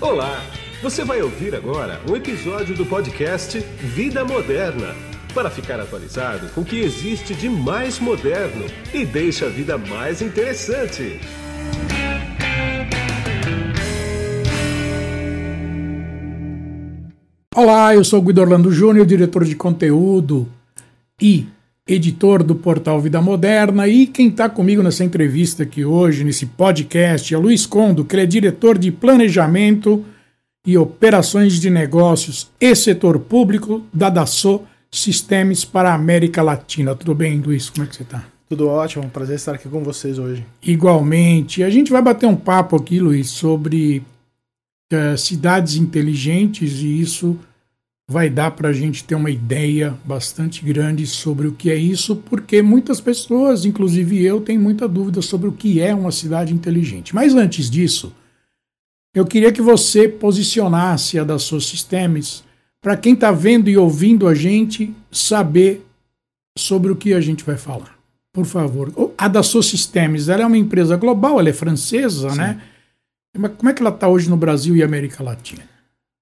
Olá! Você vai ouvir agora um episódio do podcast Vida Moderna para ficar atualizado com o que existe de mais moderno e deixa a vida mais interessante. Olá, eu sou Guido Orlando Júnior, diretor de conteúdo e editor do portal Vida Moderna. E quem está comigo nessa entrevista aqui hoje, nesse podcast, é Luiz Condo, que ele é diretor de planejamento e operações de negócios e setor público da Dassault Systems para a América Latina. Tudo bem, Luiz? Como é que você está? Tudo ótimo, prazer estar aqui com vocês hoje. Igualmente. A gente vai bater um papo aqui, Luiz, sobre uh, cidades inteligentes e isso vai dar para a gente ter uma ideia bastante grande sobre o que é isso, porque muitas pessoas, inclusive eu, têm muita dúvida sobre o que é uma cidade inteligente. Mas antes disso, eu queria que você posicionasse a da seus sistemas para quem está vendo e ouvindo a gente saber sobre o que a gente vai falar. Por favor. A da seus sistemas, ela é uma empresa global, ela é francesa, Sim. né? Mas como é que ela está hoje no Brasil e América Latina?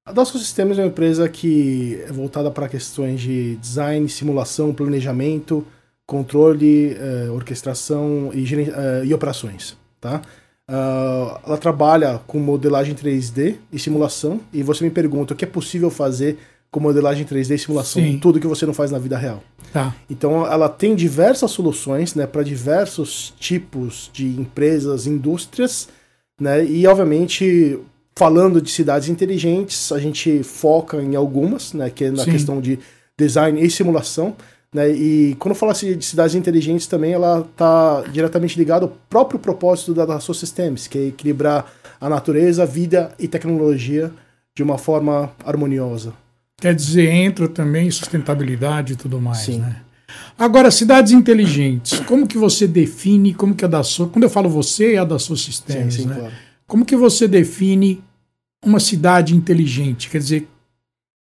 A Dassault Systems é uma empresa que é voltada para questões de design, simulação, planejamento, controle, eh, orquestração e, eh, e operações. Tá? Uh, ela trabalha com modelagem 3D e simulação, e você me pergunta o que é possível fazer com modelagem 3D e simulação, Sim. tudo que você não faz na vida real. Tá. Então ela tem diversas soluções né, para diversos tipos de empresas, indústrias, né, e obviamente falando de cidades inteligentes, a gente foca em algumas, né, que é na Sim. questão de design e simulação. Né? E quando fala de cidades inteligentes também, ela está diretamente ligada ao próprio propósito da Dassault Systems, que é equilibrar a natureza, vida e tecnologia de uma forma harmoniosa. Quer dizer, entra também sustentabilidade e tudo mais, Sim. né? Agora, cidades inteligentes, como que você define, como que a Dassault, quando eu falo você, é a Dassault Systems, sim, sim, né? Claro. Como que você define uma cidade inteligente? Quer dizer,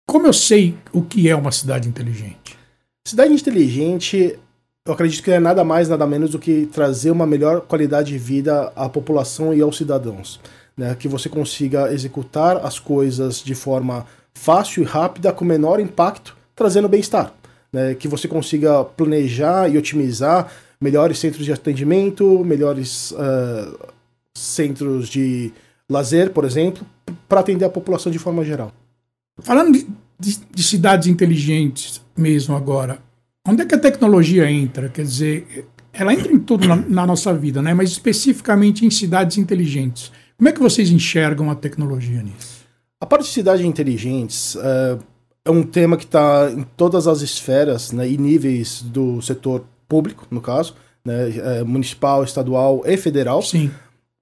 como eu sei o que é uma cidade inteligente? Cidade inteligente, eu acredito que é nada mais, nada menos do que trazer uma melhor qualidade de vida à população e aos cidadãos. Né? Que você consiga executar as coisas de forma fácil e rápida, com menor impacto, trazendo bem-estar. Né? Que você consiga planejar e otimizar melhores centros de atendimento, melhores uh, centros de lazer, por exemplo, para atender a população de forma geral. Falando de, de, de cidades inteligentes, mesmo agora. Onde é que a tecnologia entra? Quer dizer, ela entra em tudo na, na, nossa vida, né? mas especificamente em cidades inteligentes. Como é que vocês enxergam a tecnologia nisso? A parte de cidades inteligentes é, é um tema que está em todas as esferas né, e níveis do setor público, no caso, né, é, municipal, estadual e federal. Sim.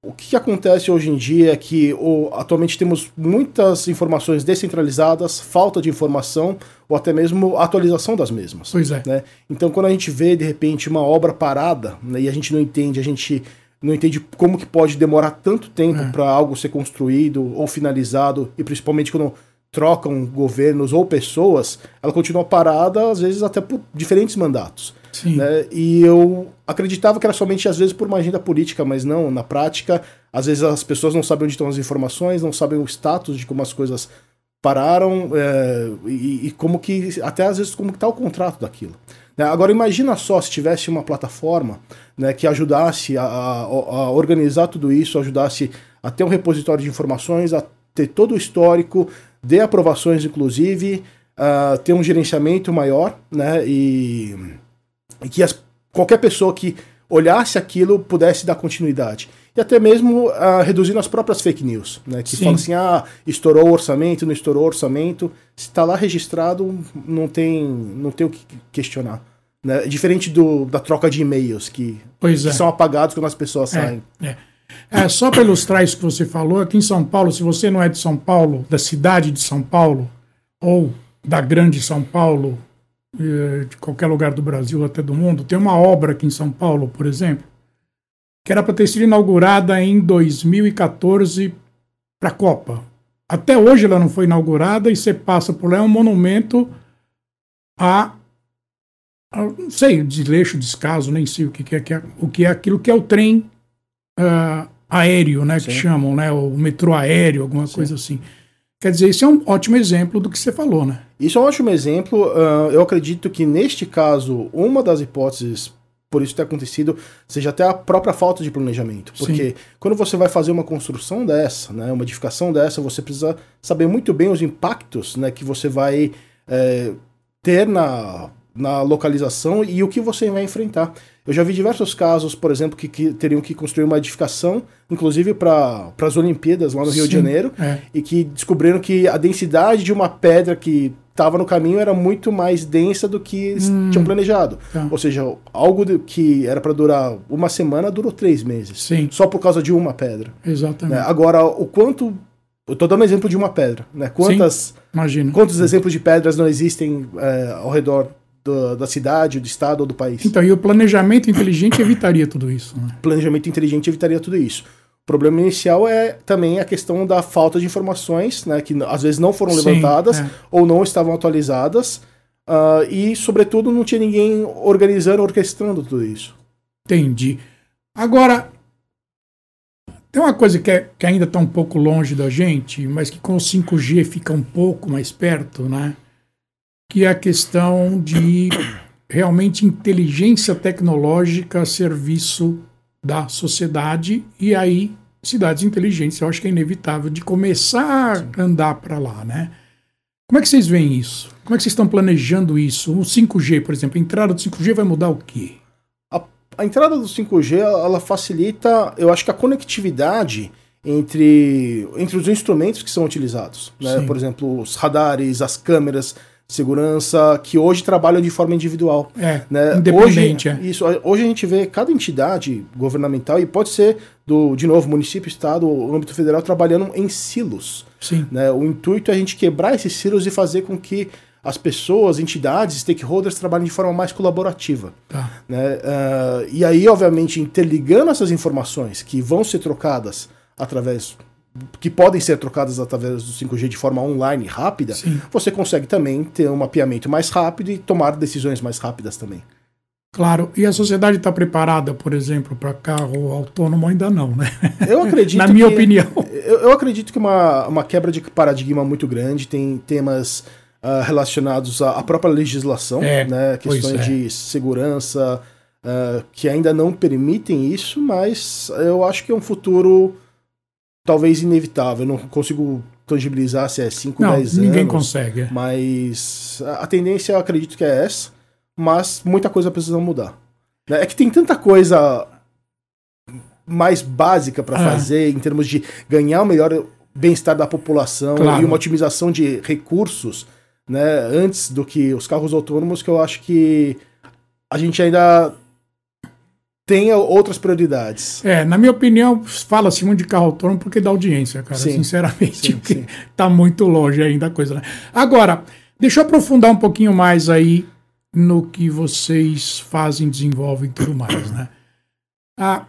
O que acontece hoje em dia é que o, atualmente temos muitas informações descentralizadas, falta de informação ou até mesmo atualização das mesmas. Pois é. Né? Então, quando a gente vê de repente uma obra parada né, e a gente não entende, a gente não entende como que pode demorar tanto tempo é. para algo ser construído ou finalizado e principalmente quando trocam governos ou pessoas, ela continua parada às vezes até por diferentes mandatos. Né? E eu acreditava que era somente, às vezes, por uma agenda política, mas não, na prática, às vezes as pessoas não sabem onde estão as informações, não sabem o status de como as coisas pararam é, e, e, como que, até às vezes, como está o contrato daquilo. Né? Agora, imagina só se tivesse uma plataforma né, que ajudasse a, a, a organizar tudo isso, ajudasse a ter um repositório de informações, a ter todo o histórico, de aprovações, inclusive, uh, ter um gerenciamento maior, né? E e que as, qualquer pessoa que olhasse aquilo pudesse dar continuidade. E até mesmo uh, reduzindo as próprias fake news, né? Que falam assim, ah, estourou o orçamento, não estourou o orçamento. Se está lá registrado, não tem, não tem o que questionar. Né? Diferente do, da troca de e-mails, que, que é. são apagados quando as pessoas é, saem. É. É, só para ilustrar isso que você falou, aqui em São Paulo, se você não é de São Paulo, da cidade de São Paulo, ou da grande São Paulo, eh, de qualquer lugar do Brasil, até do mundo. Tem uma obra aqui em São Paulo, por exemplo, que era para ter sido inaugurada em 2014 para a Copa. Até hoje ela não foi inaugurada e você passa por lá, é um monumento a, não sei, desleixo, descaso, nem sei o é, que é, o que é aquilo que é o trem uh, aéreo, né, que Sim. chamam, né, o metrô aéreo, alguma coisa assim. Quer dizer, isso é um ótimo exemplo do que você falou, né? Isso é um ótimo exemplo. ah, eu acredito que neste caso, uma das hipóteses por isso ter acontecido seja até a própria falta de planejamento. Porque quando você vai fazer uma construção dessa, né, uma edificação dessa, você precisa saber muito bem os impactos né, que você vai é, ter na, na localização e o que você vai enfrentar. Eu já vi diversos casos, por exemplo, que, que teriam que construir uma edificação, inclusive para as Olimpíadas lá no Rio de Sim, Janeiro, é. e que descobriram que a densidade de uma pedra que estava no caminho era muito mais densa do que eles tinham planejado. Tá. Ou seja, algo que era para durar uma semana durou três meses. Sim. Só por causa de uma pedra. Exatamente. né? Agora, o quanto. Eu tô dando exemplo de uma pedra. Né? Quantas, Imagina. quantos exemplos de pedras não existem é, ao redor do- da cidade, do estado ou do país? Então, e o planejamento inteligente evitaria tudo isso, né? planejamento inteligente evitaria tudo isso. O problema inicial é também a questão da falta de informações, né, que às vezes não foram Sim, levantadas é. ou não estavam atualizadas, ah, e, sobretudo, não tinha ninguém organizando, orquestrando tudo isso. Entendi. Agora, tem uma coisa que, é- que ainda está um pouco longe da gente, mas que com o 5G fica um pouco mais perto, né? Que é a questão de realmente inteligência tecnológica a serviço da sociedade e aí cidades inteligentes, eu acho que é inevitável de começar a andar para lá, né? Como é que vocês veem isso? Como é que vocês estão planejando isso? O 5G, por exemplo, a entrada do 5G vai mudar o quê? A, a entrada do 5G, ela facilita, eu acho que a conectividade entre, entre os instrumentos que são utilizados. Né? Sim. Por exemplo, os radares, as câmeras segurança, que hoje trabalham de forma individual. É, né? independente, hoje, é. Isso, hoje a gente vê cada entidade governamental, e pode ser do, de novo, município, estado ou âmbito federal, trabalhando em silos. Sim. Né? O intuito é a gente quebrar esses silos e fazer com que as pessoas, entidades, stakeholders trabalhem de forma mais colaborativa. Tá. Né? Ah, e aí, obviamente, interligando essas informações que vão ser trocadas através. Que podem ser trocadas através do 5G de forma online rápida, Sim. você consegue também ter um mapeamento mais rápido e tomar decisões mais rápidas também. Claro. E a sociedade está preparada, por exemplo, para carro autônomo? Ainda não, né? Eu acredito Na minha que- opinião. Eu, eu acredito que uma, uma quebra de paradigma muito grande tem temas ah, relacionados à, à própria legislação, É, né? Questões é. de segurança ah, que ainda não permitem isso, mas eu acho que é um futuro talvez inevitável. Eu não consigo tangibilizar se é 5, Não, 10 ninguém anos. consegue. é. Mas a tendência eu acredito que é essa, mas muita coisa precisa mudar. né? É que tem tanta coisa mais básica para Ah. fazer em termos de ganhar o melhor bem-estar da população Claro. e uma otimização de recursos, né, antes do que os carros autônomos, que eu acho que a gente ainda tem outras prioridades. É, na minha opinião, fala-se muito de carro autônomo porque dá audiência, cara. Sim. Sinceramente, Sim, sim. tá muito longe ainda a coisa, né? Agora, deixa eu aprofundar um pouquinho mais aí no que vocês fazem, desenvolvem e tudo mais, né? Ah,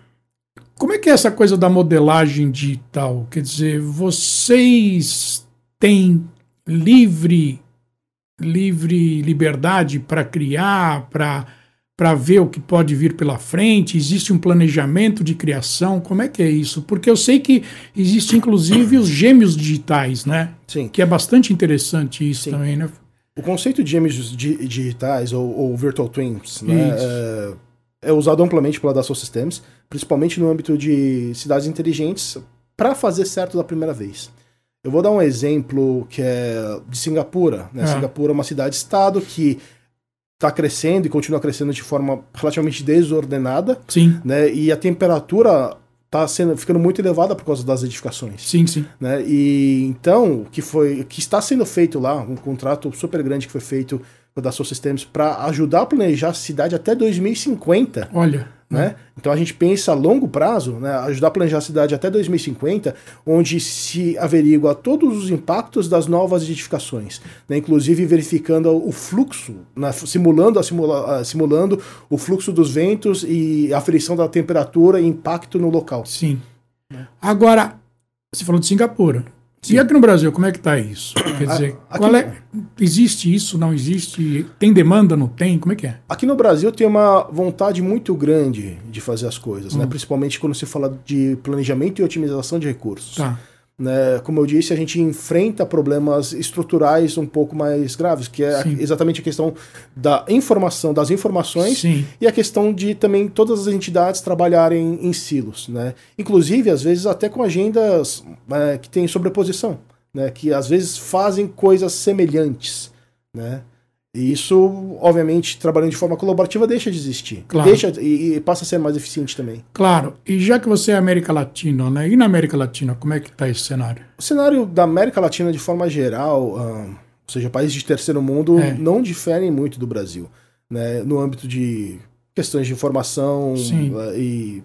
como é que é essa coisa da modelagem digital? Quer dizer, vocês têm livre livre liberdade para criar, para para ver o que pode vir pela frente? Existe um planejamento de criação? Como é que é isso? Porque eu sei que existe inclusive os gêmeos digitais, né? Sim. Que é bastante interessante isso Sim. também, né? O conceito de gêmeos di- digitais ou, ou virtual twins né, Isso. é, é usado amplamente pela Dassault Systems, principalmente no âmbito de cidades inteligentes, para fazer certo da primeira vez. Eu vou dar um exemplo que é de Singapura. Né? Ah. Singapura é uma cidade-estado que está crescendo e continua crescendo de forma relativamente desordenada, Sim, né? e a temperatura está sendo ficando muito elevada por causa das edificações sim, sim. né? E então, o que foi, o que está sendo feito lá, um contrato super grande que foi feito com a Dassault Systems para ajudar a planejar a cidade até 2050, Olha, né? Então a gente pensa a longo prazo, né? Ajudar a planejar a cidade até 2050, onde se averigua todos os impactos das novas edificações, né? Inclusive verificando o fluxo, né? simulando, simula, a- simulando o fluxo dos ventos e a aferição da temperatura e impacto no local. sim. Agora, você falou de Singapura. E aqui no Brasil, como é que está isso? Quer dizer, aqui é, existe isso, não existe? Tem demanda, não tem? Como é que é? Aqui no Brasil tem uma vontade muito grande de fazer as coisas, Hum. né? Principalmente quando se fala de planejamento e otimização de recursos. Tá. Né? Como eu disse, a gente enfrenta problemas estruturais um pouco mais graves, que é Sim. exatamente a questão da informação, das informações Sim. e a questão de também todas as entidades trabalharem em silos, né? Inclusive, às vezes, até com agendas é, que têm sobreposição, né? Que às vezes fazem coisas semelhantes, né? E isso, obviamente, trabalhando de forma colaborativa, deixa de existir. Claro. Deixa, e, e passa a ser mais eficiente também. Claro. E já que você é América Latina, né? E na América Latina, como é que está esse cenário? O cenário da América Latina, de forma geral, ah, ou seja, países de terceiro mundo, É. não diferem muito do Brasil. Né? No âmbito de questões de informação Sim. ah, e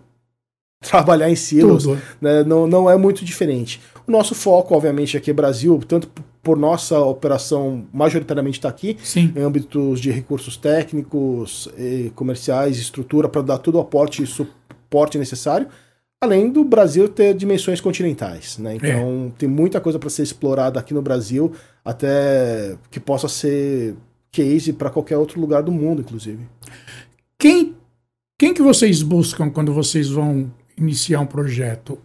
trabalhar em silos, né? não, não é muito diferente. O nosso foco, obviamente, aqui é Brasil, tanto por nossa operação majoritariamente está aqui, Sim. em âmbitos de recursos técnicos, e comerciais, estrutura, para dar todo o aporte e suporte necessário, além do Brasil ter dimensões continentais. Né? Então, tem muita coisa para ser explorada aqui no Brasil, até que possa ser case para qualquer outro lugar do mundo, inclusive. Quem, quem que vocês buscam quando vocês vão iniciar um projeto?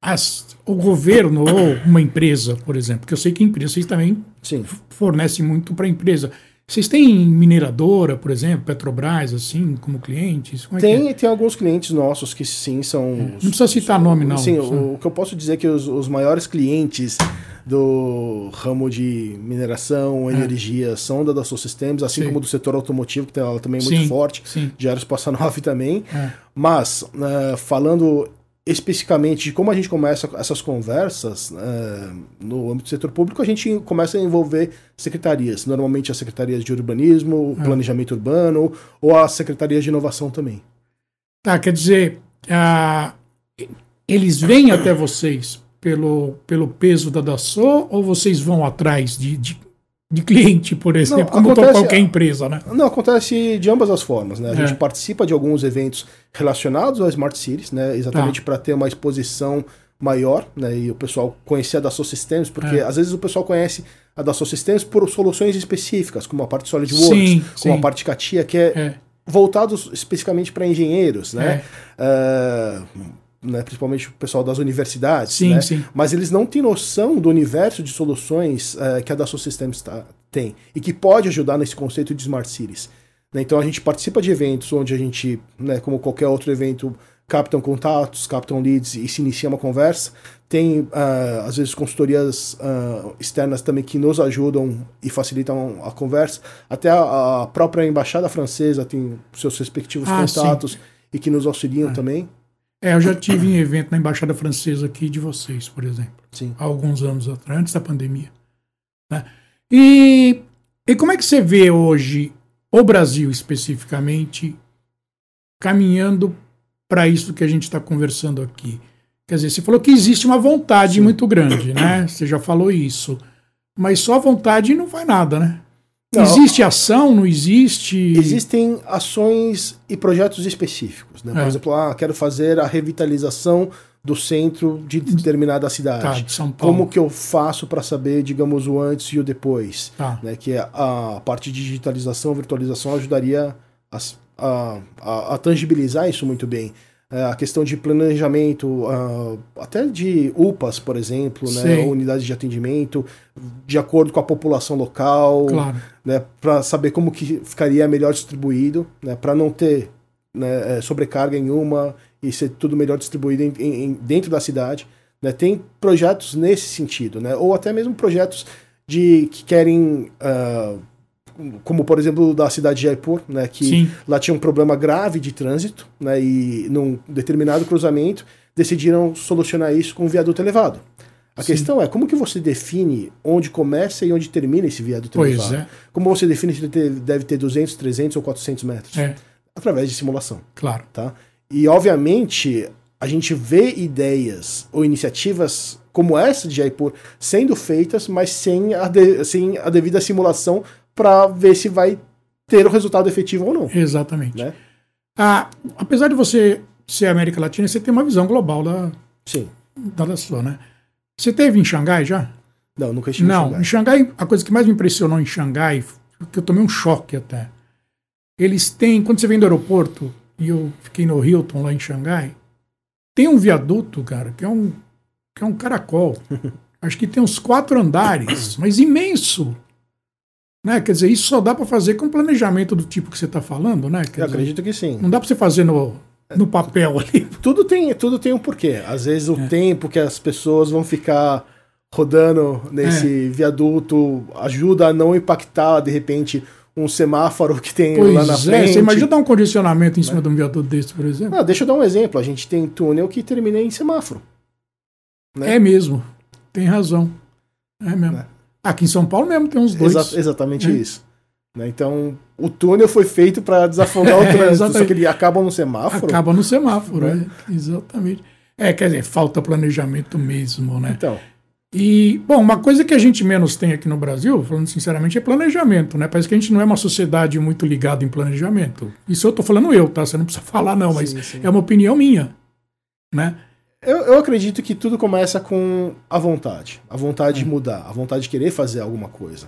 As- o governo ou uma empresa, por exemplo? Porque eu sei que empresa, vocês também Sim. fornecem muito para a empresa. Vocês têm mineradora, por exemplo, Petrobras, assim, como clientes? Como é que é? Tem, tem alguns clientes nossos que sim são. Não precisa citar nome, não. Sim, o, o que eu posso dizer é que os, os maiores clientes do ramo de mineração, energia, são da Dassault Systems, assim É. Sim. como do setor automotivo, que tem ela também muito forte, Sim. de Aeroespaça 9 também. É. Mas, né, falando especificamente de como a gente começa essas conversas eh, no âmbito do setor público, a gente começa a envolver secretarias, normalmente as secretarias de urbanismo, É. planejamento urbano, ou as secretarias de inovação também. Tá, quer dizer, ah, eles vêm até vocês pelo, pelo peso da Dassault ou vocês vão atrás de, de, de cliente, por exemplo, Não, como acontece- qualquer empresa, né? Não, acontece de ambas as formas, né? A É. gente participa de alguns eventos relacionados às Smart Cities, né? Exatamente para ter uma exposição maior, né? E o pessoal conhecer a Dassault Systems, porque É. às vezes o pessoal conhece a Dassault Systems por soluções específicas, como a parte SolidWorks, Sim, como sim. a parte CATIA, que é, É, voltados especificamente para engenheiros, né? É, né? Principalmente o pessoal das universidades, sim, né? sim. mas eles não têm noção do universo de soluções eh, que a Dassault Systems tá- tem e que pode ajudar nesse conceito de Smart Cities. Né, Então a gente participa de eventos onde a gente, né, como qualquer outro evento, captam contatos, captam leads e se inicia uma conversa. Tem, ah, às vezes, consultorias ah, externas também que nos ajudam e facilitam a conversa. Até a, a própria embaixada francesa tem seus respectivos Ah, sim. contatos e que nos auxiliam também. É, eu já tive em evento na Embaixada Francesa aqui de vocês, por exemplo, Sim. há alguns anos atrás, antes da pandemia. né? E, e como é que você vê hoje o Brasil especificamente caminhando para isso que a gente está conversando aqui? Quer dizer, você falou que existe uma vontade muito grande, né? Você já falou isso. Mas só vontade não faz nada, né? Não. Existe ação, não existe. Existem ações e projetos específicos. Né? Por É. exemplo, ah, quero fazer a revitalização do centro de determinada cidade. Tá, de São Paulo. Como que eu faço para saber, digamos, o antes e o depois? Tá. Né? Que a, a parte de digitalização, virtualização ajudaria a, a, a- a tangibilizar isso muito bem. É, a questão de planejamento, ah, até de UPAs, por exemplo, né? Unidades de atendimento, de acordo com a população local Claro. né, para saber como que ficaria melhor distribuído, né, para não ter né, é, sobrecarga em uma e ser tudo melhor distribuído em, em- dentro da cidade. Né. Tem projetos nesse sentido, né, ou até mesmo projetos de que querem, ah, como por exemplo da cidade de Jaipur, né, que Sim. lá tinha um problema grave de trânsito, né, e num determinado cruzamento decidiram solucionar isso com um viaduto elevado. A Sim. questão é como que você define onde começa e onde termina esse viaduto Pois elevado? é. Como você define se ele deve ter 200, 300 ou 400 metros? É, Através de simulação, claro. tá? E, obviamente, a gente vê ideias ou iniciativas como essa de Jaipur sendo feitas, mas sem a, de- sem a devida simulação para ver se vai ter o resultado efetivo ou não, Exatamente. né? Ah, apesar de você ser América Latina, você tem uma visão global da, Sim. da, sua, né? Você teve em Xangai já? Não, nunca estive Não, em em Xangai. Xangai, a coisa que mais me impressionou em Xangai, que eu tomei um choque até. Eles têm, quando você vem do aeroporto, e eu fiquei no Hilton lá em Xangai, tem um viaduto, cara, que é um, que é um caracol. Acho que tem uns quatro andares, mas imenso. Né? Quer dizer, isso só dá para fazer com planejamento do tipo que você está falando, né? Quer Eu dizer, acredito que sim. não dá para você fazer no, no papel ali. Tudo tem, tudo tem um porquê. Às vezes o É. tempo que as pessoas vão ficar rodando nesse É. viaduto ajuda a não impactar, de repente, um semáforo que tem lá na Pois frente. é, você imagina dar um condicionamento em cima de um viaduto desse, por exemplo? Ah, deixa eu dar um exemplo. A gente tem túnel que termina em semáforo. né? É mesmo. Tem razão. É mesmo. Né? Aqui em São Paulo mesmo tem uns dois. Exa- exatamente É. isso. Né? Então, o túnel foi feito para desafogar o É, trânsito, só exatamente. que ele acaba no semáforo. Acaba no semáforo, Né? é, exatamente. É, quer dizer, falta planejamento mesmo, né? Então, E, bom, uma coisa que a gente menos tem aqui no Brasil, falando sinceramente, é planejamento, né? Parece que a gente não é uma sociedade muito ligada em planejamento. Isso eu tô falando eu, tá? Você não precisa falar, não, mas Sim, sim. é uma opinião minha, né? Eu, eu acredito que tudo começa com a vontade. A vontade de mudar, a vontade de querer fazer alguma coisa.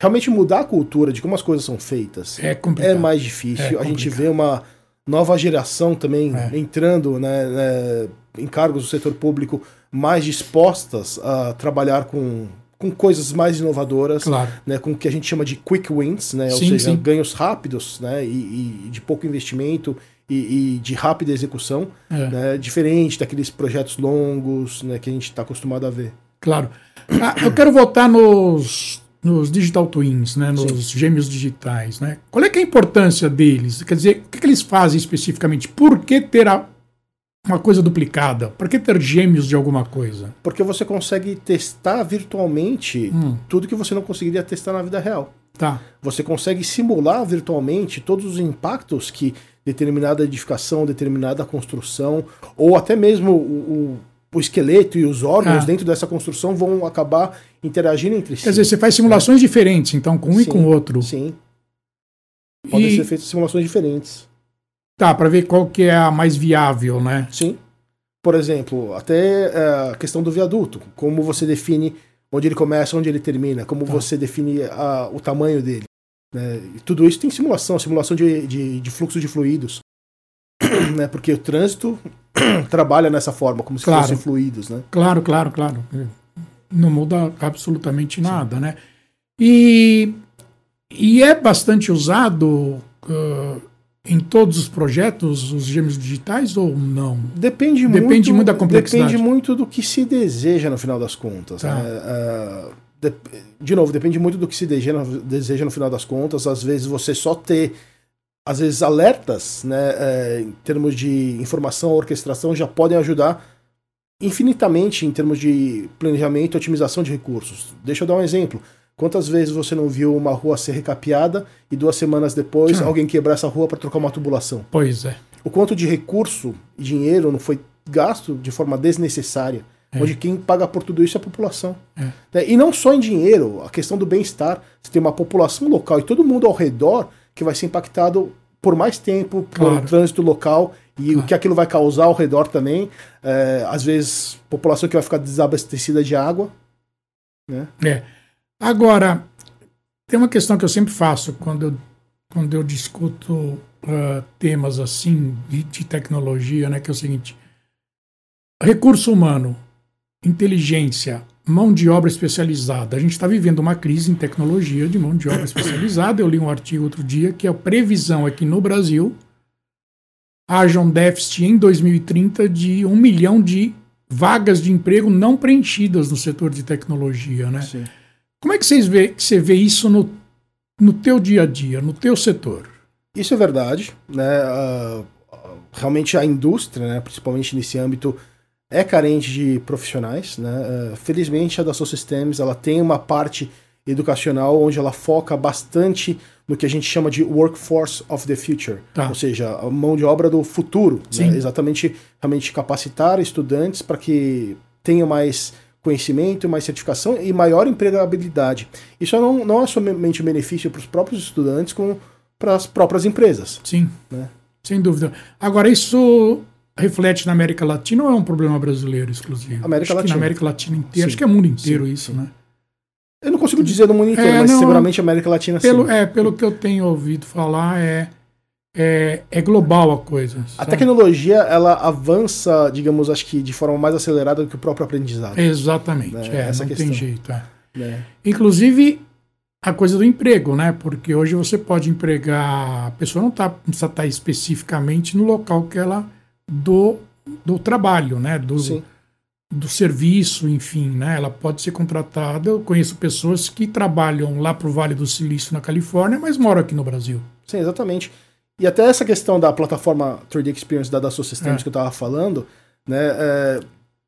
Realmente mudar a cultura de como as coisas são feitas É complicado. é mais difícil. É a gente vê uma nova geração também É. entrando né, né, em cargos do setor público mais dispostas a trabalhar com, com coisas mais inovadoras. Claro. né, com o que a gente chama de quick wins, né, ou Sim, seja, sim. ganhos rápidos né, e, e de pouco investimento e, e de rápida execução, É. né, diferente daqueles projetos longos né, que a gente está acostumado a ver. Claro. Ah, eu quero voltar nos, nos digital twins, né, nos gêmeos digitais. Né? Qual é, que é a importância deles? Quer dizer, o que, que eles fazem especificamente? Por que ter a- uma coisa duplicada? Por que ter gêmeos de alguma coisa? Porque você consegue testar virtualmente Hum. tudo que você não conseguiria testar na vida real. Tá. Você consegue simular virtualmente todos os impactos que determinada edificação, determinada construção, ou até mesmo o, o- o esqueleto e os órgãos Ah. dentro dessa construção vão acabar interagindo entre si. Quer dizer, você faz simulações diferentes, então, com um e Sim, com o outro. Sim. Podem E- ser feitas simulações diferentes. Tá, para ver qual que é a mais viável, né? Sim. Por exemplo, até é, a questão do viaduto. Como você define onde ele começa, onde ele termina. Como Tá. você define a- o tamanho dele. Né? E tudo isso tem simulação. Simulação de, de, de fluxo de fluidos. né? Porque o trânsito trabalha nessa forma, como se Claro. fossem fluidos. Né? Claro, claro, claro. Não muda absolutamente nada, né? E, e é bastante usado ah, em todos os projetos, os gêmeos digitais, ou não? Depende, Depende muito, muito da complexidade. Depende muito do que se deseja no final das contas. Tá. né? Ah, de, novo, depende muito do que se deseja, deseja no final das contas. Às vezes você só ter, às vezes, alertas né, eh, em termos de informação, orquestração, já podem ajudar infinitamente em termos de planejamento e otimização de recursos. Deixa eu dar um exemplo. Quantas vezes você não viu uma rua ser recapeada e duas semanas depois Hum. alguém quebrar essa rua para trocar uma tubulação? Pois é. o quanto de recurso e dinheiro não foi gasto de forma desnecessária, É. onde quem paga por tudo isso é a população. É. Né? E não só em dinheiro, a questão do bem-estar. Você tem uma população local e todo mundo ao redor que vai ser impactado por mais tempo por Claro. trânsito local e Claro. o que aquilo vai causar ao redor também. É, às vezes, população que vai ficar desabastecida de água. Né? É. Agora, tem uma questão que eu sempre faço quando eu, quando eu discuto ah, temas assim de, de tecnologia, né? Que é o seguinte: recurso humano, inteligência, mão de obra especializada. A gente está vivendo uma crise em tecnologia de mão de obra especializada. Eu li um artigo outro dia que a previsão é que no Brasil haja um déficit em 2030 de um milhão de vagas de emprego não preenchidas no setor de tecnologia, né? Sim. Como é que vocês vê, que você vê isso no, no teu dia a dia, no teu setor? Isso é verdade, né? Ah, realmente a indústria, né, principalmente nesse âmbito, é carente de profissionais, né? Ah, felizmente a Dassault Systems ela tem uma parte educacional onde ela foca bastante no que a gente chama de workforce of the future, Tá. ou seja, a mão de obra do futuro, Sim. né? exatamente realmente capacitar estudantes para que tenham mais conhecimento, mais certificação e maior empregabilidade. Isso não, não é somente um benefício para os próprios estudantes, como para as próprias empresas. Sim, Né? sem dúvida. Agora, isso reflete na América Latina ou é um problema brasileiro exclusivo? América acho Latina. na América Latina inteira, Sim. acho que é mundo inteiro Sim, isso, sim. né? Eu não consigo dizer no mundo inteiro, É, mas não, seguramente a América Latina Pelo, sim. é, pelo que eu tenho ouvido falar, é, é, é global a coisa. A sabe? tecnologia, ela avança, digamos, acho que de forma mais acelerada do que o próprio aprendizado. Exatamente, É, é, essa não questão. tem jeito. é. né? Inclusive a coisa do emprego, né? Porque hoje você pode empregar. A pessoa não tá, precisa estar especificamente no local que ela do, do trabalho, né? Do, Sim. do serviço, enfim, né? Ela pode ser contratada. Eu conheço pessoas que trabalham lá pro Vale do Silício, na Califórnia, mas moram aqui no Brasil. Sim, exatamente. E até essa questão da plataforma 3D Experience da Dassault Systems É. que eu estava falando, né? é,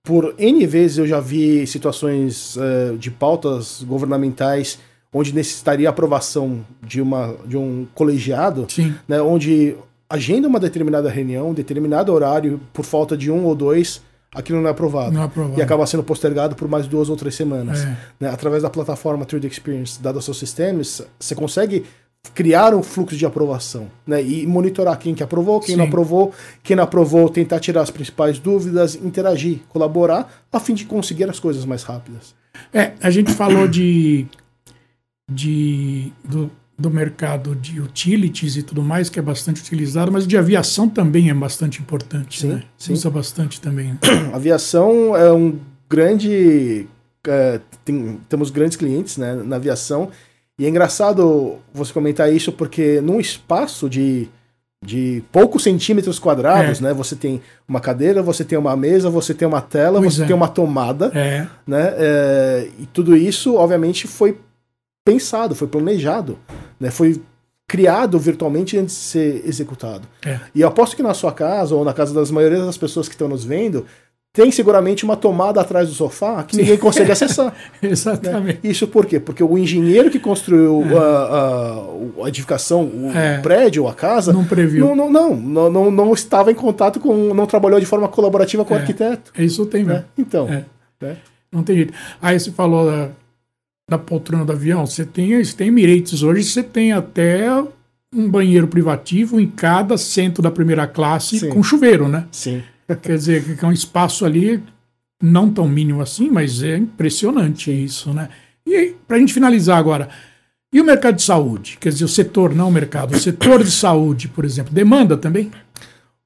por N vezes eu já vi situações é, de pautas governamentais onde necessitaria aprovação de, uma, de um colegiado, Sim, né, onde agenda uma determinada reunião, determinado horário, por falta de um ou dois, aquilo não é aprovado. não é aprovado. E acaba sendo postergado por mais duas ou três semanas. É. né, através da plataforma 3D Experience da Dassault Systems, você consegue criar um fluxo de aprovação, né, e monitorar quem que aprovou, quem não Sim. aprovou, quem não aprovou, tentar tirar as principais dúvidas, interagir, colaborar, a fim de conseguir as coisas mais rápidas. É, a gente falou de, de do, do mercado de utilities e tudo mais, que é bastante utilizado, mas o de aviação também é bastante importante, Sim, né? sim. Usa bastante também. né? A aviação é um grande. é, tem- temos grandes clientes né, na aviação. E é engraçado você comentar isso porque num espaço de, de poucos centímetros quadrados, É. né? Você tem uma cadeira, você tem uma mesa, você tem uma tela, Pois você é. tem uma tomada, É, né? é, e tudo isso, obviamente, foi pensado, foi planejado, né? Foi criado virtualmente antes de ser executado. é. E eu aposto que na sua casa, ou na casa das maioria das pessoas que estão nos vendo, tem seguramente uma tomada atrás do sofá que ninguém consegue acessar. Exatamente. Isso por quê? Porque o engenheiro que construiu a, a- a edificação, o É. prédio, a casa, Não previu. não, não, não, não, não- estava em contato com, não trabalhou de forma colaborativa com o É. arquiteto. Isso tem mesmo. Né? Então, É. né? Não tem jeito. Aí você falou da, poltrona do avião. Você tem, você tem Emirates hoje, você tem até um banheiro privativo em cada assento da primeira classe Sim. com chuveiro, né? sim. Quer dizer, que é um espaço ali não tão mínimo assim, mas é impressionante isso, né? E aí, pra gente finalizar agora, e o mercado de saúde? Quer dizer, o setor, não o mercado, o setor de saúde, por exemplo, demanda também?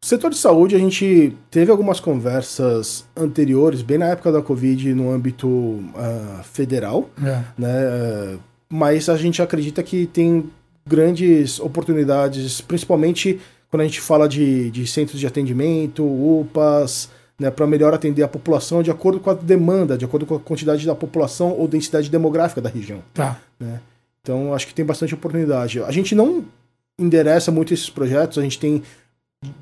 O setor de saúde, a gente teve algumas conversas anteriores, bem na época da Covid, no âmbito ah, federal, É. né? eh, Mas a gente acredita que tem grandes oportunidades, principalmente quando a gente fala de, de centros de atendimento, UPAs, né, para melhor atender a população de acordo com a demanda, de acordo com a quantidade da população ou densidade demográfica da região. Tá. Então, acho que tem bastante oportunidade. A gente não endereça muito esses projetos, a gente tem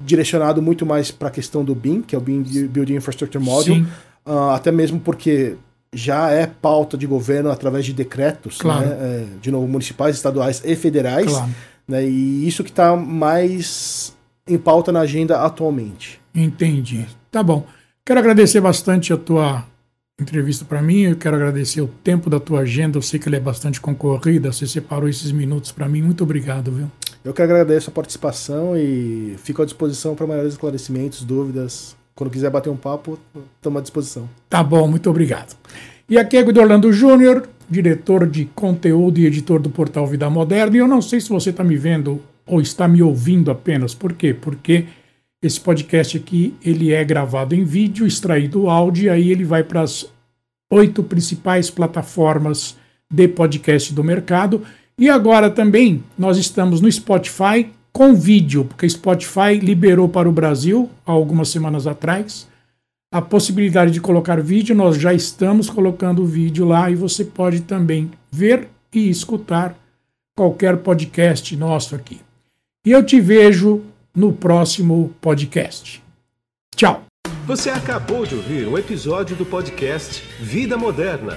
direcionado muito mais para a questão do BIM, que é o BIM Building Infrastructure Module, Sim, ah, até mesmo porque já é pauta de governo através de decretos, Claro. né, de novo, municipais, estaduais e federais, claro. né, e isso que está mais em pauta na agenda atualmente. Entendi. Tá bom. Quero agradecer bastante a tua entrevista para mim. Eu quero agradecer o tempo da tua agenda. Eu sei que ela é bastante concorrida. Você separou esses minutos para mim. Muito obrigado, viu? Eu que agradeço a participação e fico à disposição para maiores esclarecimentos, dúvidas. Quando quiser bater um papo, estamos à disposição. Tá bom, muito obrigado. E aqui é Guido Orlando Júnior, diretor de conteúdo e editor do portal Vida Moderna. E eu não sei se você está me vendo ou está me ouvindo apenas. Por quê? Porque esse podcast aqui ele é gravado em vídeo, extraído áudio, e aí ele vai para as oito principais plataformas de podcast do mercado. E agora também nós estamos no Spotify com vídeo, porque Spotify liberou para o Brasil há algumas semanas atrás a possibilidade de colocar vídeo, nós já estamos colocando o vídeo lá e você pode também ver e escutar qualquer podcast nosso aqui. E eu te vejo no próximo podcast. Tchau! Você acabou de ouvir um episódio do podcast Vida Moderna.